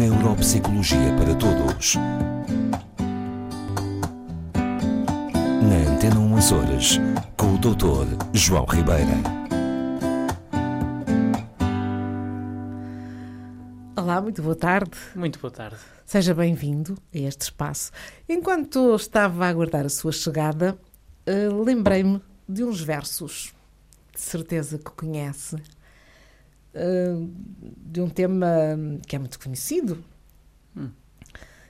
Neuropsicologia para Todos. Na Antena 1 Açores, com o Dr. João Ribeira. Olá, muito boa tarde. Muito boa tarde. Seja bem-vindo a este espaço. Enquanto estava a aguardar a sua chegada, eh, lembrei-me de uns versos, de certeza que conhece, de um tema que é muito conhecido, Hum.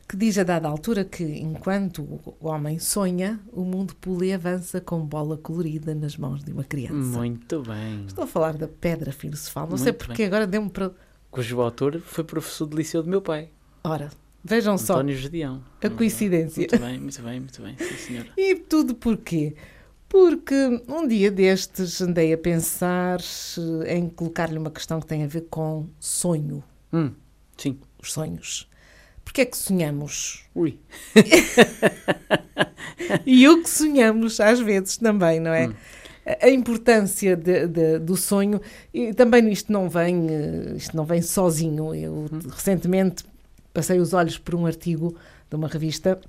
que diz a dada altura que enquanto o homem sonha, o mundo pula e avança com bola colorida nas mãos de uma criança. Muito bem. Estou a falar da pedra filosofal. Não sei Muito porque agora deu-me para. Cujo autor foi professor de liceu do meu pai, Ora, vejam só António Gedeão. a coincidência. Muito bem, muito bem, muito bem. Sim, senhora. E tudo porquê? Porque um dia destes andei a pensar eh, em colocar-lhe uma questão que tem a ver com sonho, Hum, sim. os sonhos. Porquê é que sonhamos? Ui. E o que sonhamos às vezes também, não é? Hum. A importância de- de- do sonho e também isto não vem eh, isto não vem sozinho. Eu Hum. recentemente passei os olhos por um artigo de uma revista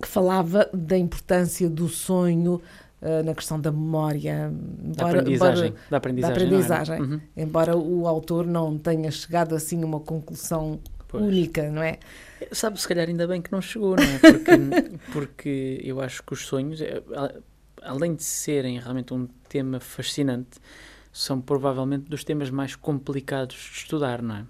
que falava da importância do sonho eh, na questão da memória, Da embora- aprendizagem. embora- Da aprendizagem. da não é? aprendizagem. Uhum. embora o autor não tenha chegado assim a uma conclusão Pois. única, não é? Sabe, se calhar ainda bem que não chegou, não é? Porque, porque eu acho que os sonhos, eh, além de serem realmente um tema fascinante, são provavelmente dos temas mais complicados de estudar, não é?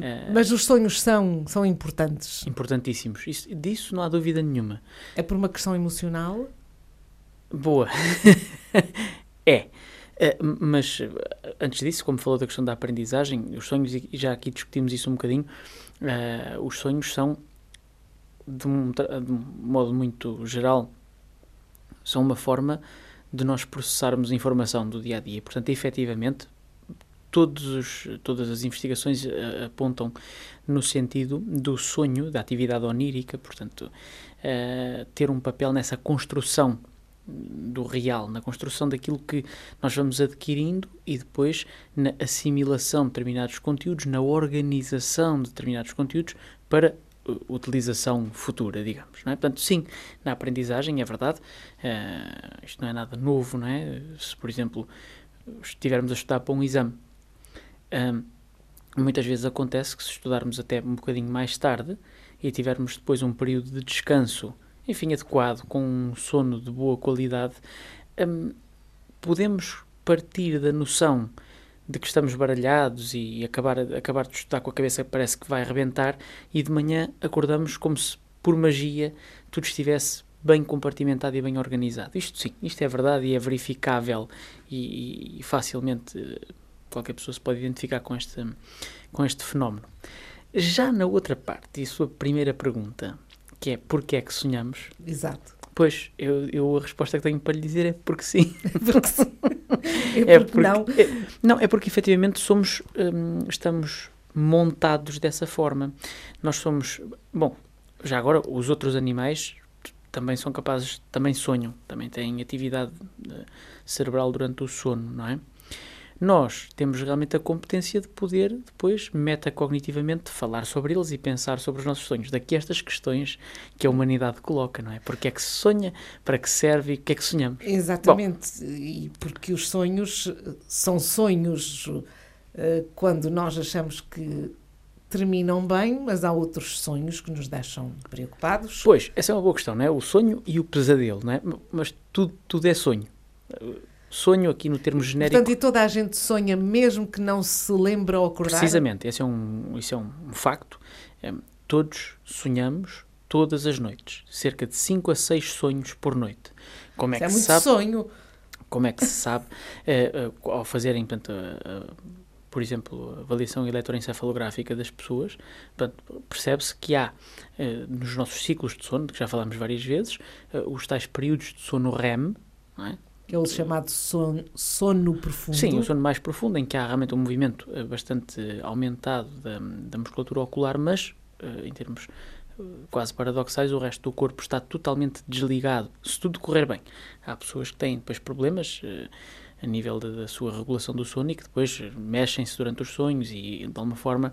Eh, Mas os sonhos são, são importantes. Importantíssimos. Isso, disso não há dúvida nenhuma. É por uma questão emocional? Boa. é. Eh, mas eh, antes disso, como falou da questão da aprendizagem, os sonhos, e já aqui discutimos isso um bocadinho, os sonhos são, de um, de um modo muito geral, são uma forma de nós processarmos informação do dia a dia. Portanto, efetivamente, todos os, todas as investigações eh, apontam no sentido do sonho, da atividade onírica, portanto, eh, ter um papel nessa construção do real, na construção daquilo que nós vamos adquirindo e depois na assimilação de determinados conteúdos, na organização de determinados conteúdos para uh, utilização futura, digamos. Não é? Portanto, sim, na aprendizagem, é verdade, eh, isto não é nada novo, não é? Se, por exemplo, estivermos a estudar para um exame, ahm, muitas vezes acontece que se estudarmos até um bocadinho mais tarde e tivermos depois um período de descanso enfim, adequado, com um sono de boa qualidade, hum, podemos partir da noção de que estamos baralhados e acabar, acabar de estudar com a cabeça parece que vai arrebentar e de manhã acordamos como se, por magia, tudo estivesse bem compartimentado e bem organizado. Isto sim, isto é verdade e é verificável e, e facilmente qualquer pessoa se pode identificar com este, com este fenómeno. Já na outra parte, e a sua primeira pergunta, que é porque é que sonhamos? Exato. Pois, eu, eu a resposta que tenho para lhe dizer é porque sim. Porque, sim. É é porque não. é- não, é porque efetivamente somos, hum, estamos montados dessa forma. Nós somos, bom, já agora os outros animais também são capazes, também sonham, também têm atividade eh, cerebral durante o sono, não é? Nós temos realmente a competência de poder depois, metacognitivamente, falar sobre eles e pensar sobre os nossos sonhos. Daqui estas questões que a humanidade coloca, não é? Porque é que se sonha, para que serve e o que é que sonhamos? Exatamente. E porque os sonhos eh, são sonhos eh, quando nós achamos que terminam bem, mas há outros sonhos que nos deixam preocupados. Pois, essa é uma boa questão, não é? O sonho e o pesadelo, não é? Mas tudo, tudo é sonho. Sonho aqui no termo genérico. Portanto, e toda a gente sonha, mesmo que não se lembre ao acordar. Precisamente, esse é um, isso é um, um facto. Em, todos sonhamos todas as noites. Cerca de 5 a 6 sonhos por noite. Como é Isso é que muito se sabe? sonho. Como é que se sabe? eh, ao fazerem, portanto, eh, por exemplo, a avaliação eletroencefalográfica das pessoas, percebe-se que há nos nossos ciclos de sono, que já falámos várias vezes, os tais períodos de sono REM, não é? Aquele chamado sono, sono profundo. Sim, o sono mais profundo, em que há realmente um movimento eh, bastante aumentado da, da musculatura ocular, mas eh, em termos eh, quase paradoxais, o resto do corpo está totalmente desligado, se tudo correr bem. Há pessoas que têm depois problemas a nível da, da sua regulação do sono e que depois mexem-se durante os sonhos e, de alguma forma,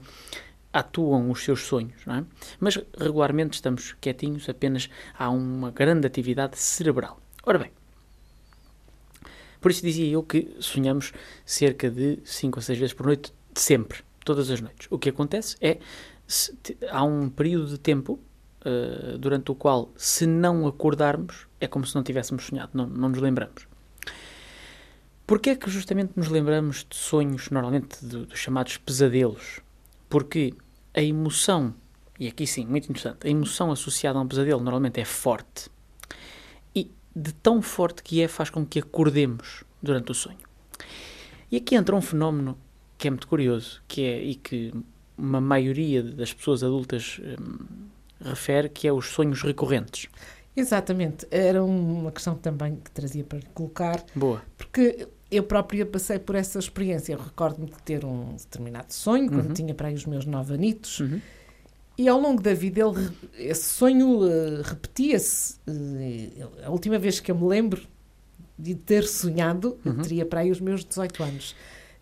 atuam os seus sonhos, não é? Mas regularmente estamos quietinhos, apenas há uma grande atividade cerebral. Ora bem, por isso dizia eu que sonhamos cerca de 5 ou 6 vezes por noite, sempre, todas as noites. O que acontece é, se, há um período de tempo uh, durante o qual, se não acordarmos, é como se não tivéssemos sonhado, não, não nos lembramos. Porquê é que justamente nos lembramos de sonhos, normalmente dos chamados pesadelos? Porque a emoção, e aqui sim, muito interessante, a emoção associada a um pesadelo normalmente é forte. De tão forte que é, faz com que acordemos durante o sonho. E aqui entra um fenómeno que é muito curioso, que é, e que uma maioria das pessoas adultas hum, refere, que é os sonhos recorrentes. Exatamente, era uma questão também que trazia para colocar. Boa. Porque eu própria passei por essa experiência. Eu recordo-me de ter um determinado sonho, quando uhum. tinha para aí os meus nove anitos, uhum. E ao longo da vida ele, esse sonho uh, repetia-se. Uh, a última vez que eu me lembro de ter sonhado, uhum. eu teria para aí os meus 18 anos.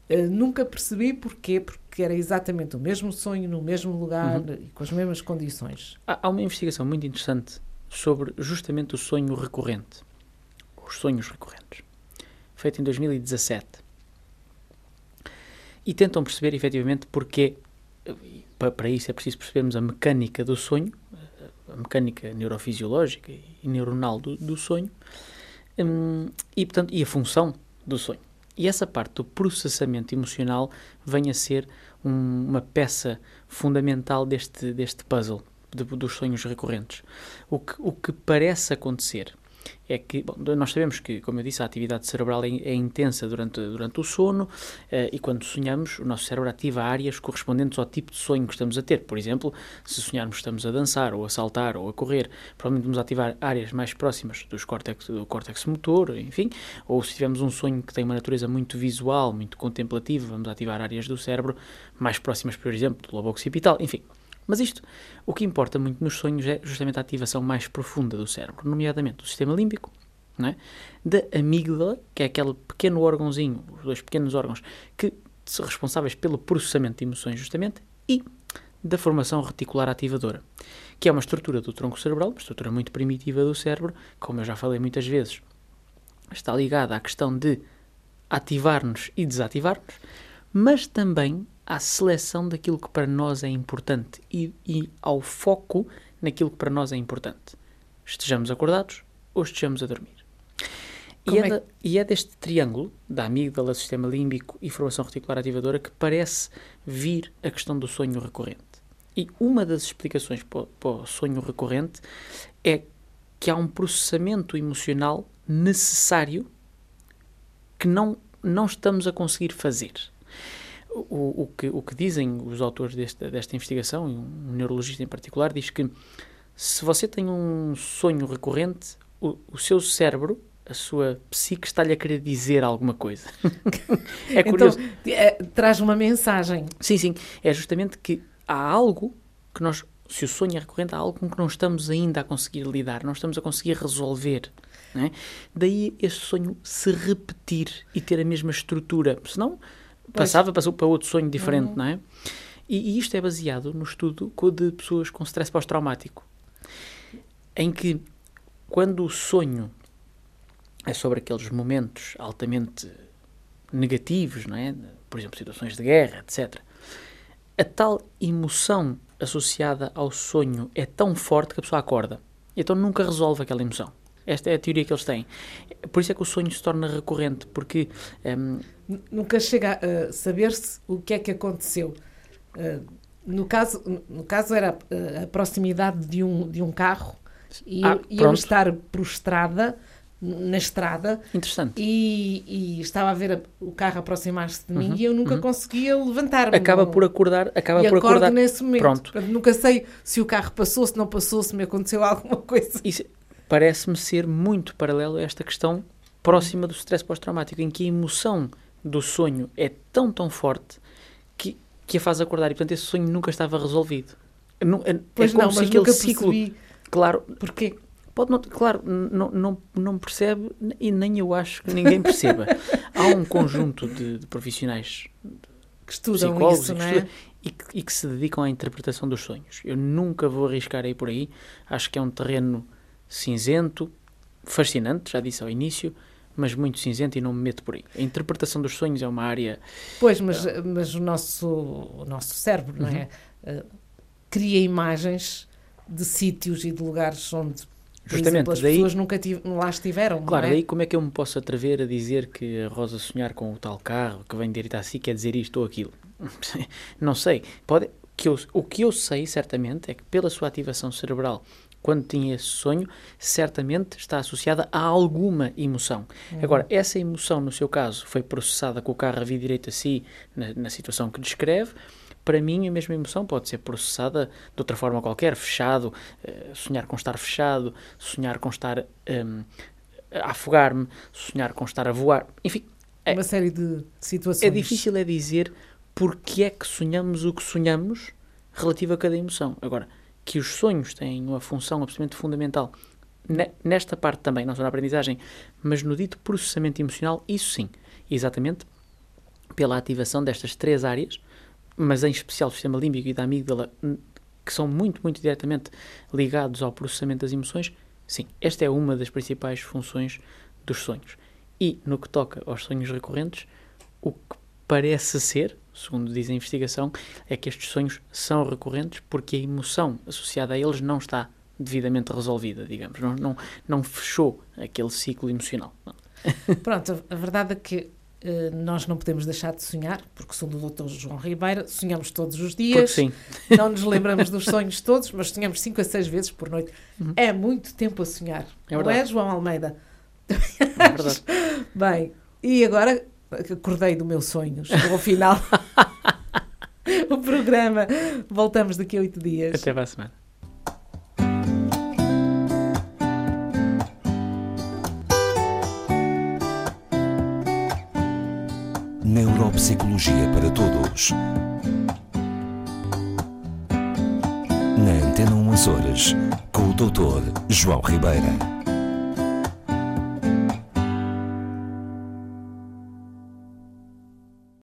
Uh, nunca percebi porquê, porque era exatamente o mesmo sonho, no mesmo lugar uhum. e com as mesmas condições. Há, há uma investigação muito interessante sobre justamente o sonho recorrente, os sonhos recorrentes, feita em 2017. E tentam perceber efetivamente porque, para isso é preciso percebermos a mecânica do sonho, a mecânica neurofisiológica e neuronal do, do sonho, hum, e, portanto, e a função do sonho. E essa parte do processamento emocional vem a ser um, uma peça fundamental deste, deste puzzle de, dos sonhos recorrentes. O que, o que parece acontecer é que, bom, nós sabemos que, como eu disse, a atividade cerebral é, é intensa durante, durante o sono uh, e quando sonhamos, o nosso cérebro ativa áreas correspondentes ao tipo de sonho que estamos a ter. Por exemplo, se sonharmos estamos a dançar, ou a saltar, ou a correr, provavelmente vamos ativar áreas mais próximas dos córtex, do córtex motor, enfim, ou se tivermos um sonho que tem uma natureza muito visual, muito contemplativa, vamos ativar áreas do cérebro mais próximas, por exemplo, do lobo occipital, enfim. Mas isto, o que importa muito nos sonhos é justamente a ativação mais profunda do cérebro, nomeadamente do sistema límbico, é? da amígdala, que é aquele pequeno órgãozinho, os dois pequenos órgãos que são responsáveis pelo processamento de emoções, justamente, e da formação reticular ativadora, que é uma estrutura do tronco cerebral, uma estrutura muito primitiva do cérebro, como eu já falei muitas vezes, está ligada à questão de ativar-nos e desativar-nos, mas também à seleção daquilo que para nós é importante e, e ao foco naquilo que para nós é importante. Estejamos acordados ou estejamos a dormir. E é, é, e é, deste triângulo, da amígdala, sistema límbico e formação reticular ativadora, que parece vir a questão do sonho recorrente. E uma das explicações para o, para o sonho recorrente é que há um processamento emocional necessário que não, não estamos a conseguir fazer. O, o, que, o que dizem os autores desta, desta investigação, e um neurologista em particular, diz que se você tem um sonho recorrente, o, o seu cérebro, a sua psique, está-lhe a querer dizer alguma coisa. é curioso. Então, é, traz uma mensagem. Sim, sim. É justamente que há algo que nós, se o sonho é recorrente, há algo com que não estamos ainda a conseguir lidar, não estamos a conseguir resolver. É? Daí este sonho se repetir e ter a mesma estrutura. Senão Passava, passou para outro sonho diferente, uhum. não é? E, e, isto é baseado no estudo de pessoas com stress pós-traumático, em que quando o sonho é sobre aqueles momentos altamente negativos, não é? Por exemplo, situações de guerra, etc. A tal emoção associada ao sonho é tão forte que a pessoa acorda. Então nunca resolve aquela emoção. Esta é a teoria que eles têm. Por isso é que o sonho se torna recorrente, porque. Um, Nunca chega a saber-se o que é que aconteceu. Uh, no, caso, no caso, era a proximidade de um, de um carro e ah, eu, eu estar prostrada na estrada. Interessante. E, e, estava a ver o carro aproximar-se de mim uhum, e eu nunca uhum. conseguia levantar-me. Acaba por acordar, acaba e por acordar nesse momento. Pronto. nunca sei se o carro passou, se não passou, se me aconteceu alguma coisa. Isso, parece-me ser muito paralelo a esta questão próxima do stress pós-traumático, em que a emoção do sonho é tão, tão forte que, que a faz acordar. E, portanto, esse sonho nunca estava resolvido. Não, é, pois é como não, se aquele ciclo... Claro, porque... Pode não, claro, não, não, não percebe e nem eu acho que ninguém perceba. Há um conjunto de, de profissionais que estudam psicólogos isso, e, que é? e que, e que se dedicam à interpretação dos sonhos. Eu nunca vou arriscar aí por aí. Acho que é um terreno cinzento, fascinante, já disse ao início, mas muito cinzento e não me meto por aí. A interpretação dos sonhos é uma área. Pois, mas, mas o, nosso, o nosso cérebro, não é? Uh, cria imagens de sítios e de lugares onde, Justamente, exemplo, as daí- pessoas nunca tive- lá estiveram, Claro, é? daí como é que eu me posso atrever a dizer que a Rosa sonhar com o tal carro que vem de Iritaci quer dizer isto ou aquilo? Não sei. Pode, que eu, o que eu sei, certamente, é que pela sua ativação cerebral, quando tinha esse sonho, certamente está associada a alguma emoção. Agora, essa emoção, no seu caso, foi processada com o carro a vir direito a si, na, na situação que descreve. Para mim, a mesma emoção pode ser processada de outra forma qualquer, fechado, eh, sonhar com estar fechado, sonhar com estar hum, a afogar-me, sonhar com estar a voar, enfim, é- Uma série de situações. é difícil é dizer porque é que sonhamos o que sonhamos relativo a cada emoção. Agora, que os sonhos têm uma função absolutamente fundamental ne- nesta parte também, não só na aprendizagem, mas no dito processamento emocional, isso sim, exatamente pela ativação destas três áreas, mas em especial o sistema límbico e da amígdala, n- que são muito, muito diretamente ligados ao processamento das emoções, sim, esta é uma das principais funções dos sonhos. E no que toca aos sonhos recorrentes, o que parece ser, segundo diz a investigação, é que estes sonhos são recorrentes porque a emoção associada a eles não está devidamente resolvida, digamos, não, não, não fechou aquele ciclo emocional. Não. Pronto, a, verdade é que eh, nós não podemos deixar de sonhar, porque segundo o Dr. João Ribeira, sonhamos todos os Porque dias, sim, não nos lembramos dos sonhos todos, mas sonhamos 5 a 6 vezes por noite. É muito tempo a sonhar, É não verdade. é, João Almeida? é verdade. Bem, e agora acordei do meu sonho, chegou ao final o programa. Voltamos daqui a oito dias. Até para a semana. Neuropsicologia para Todos. Na Antena 1 Açores, com o Dr. João Ribeira.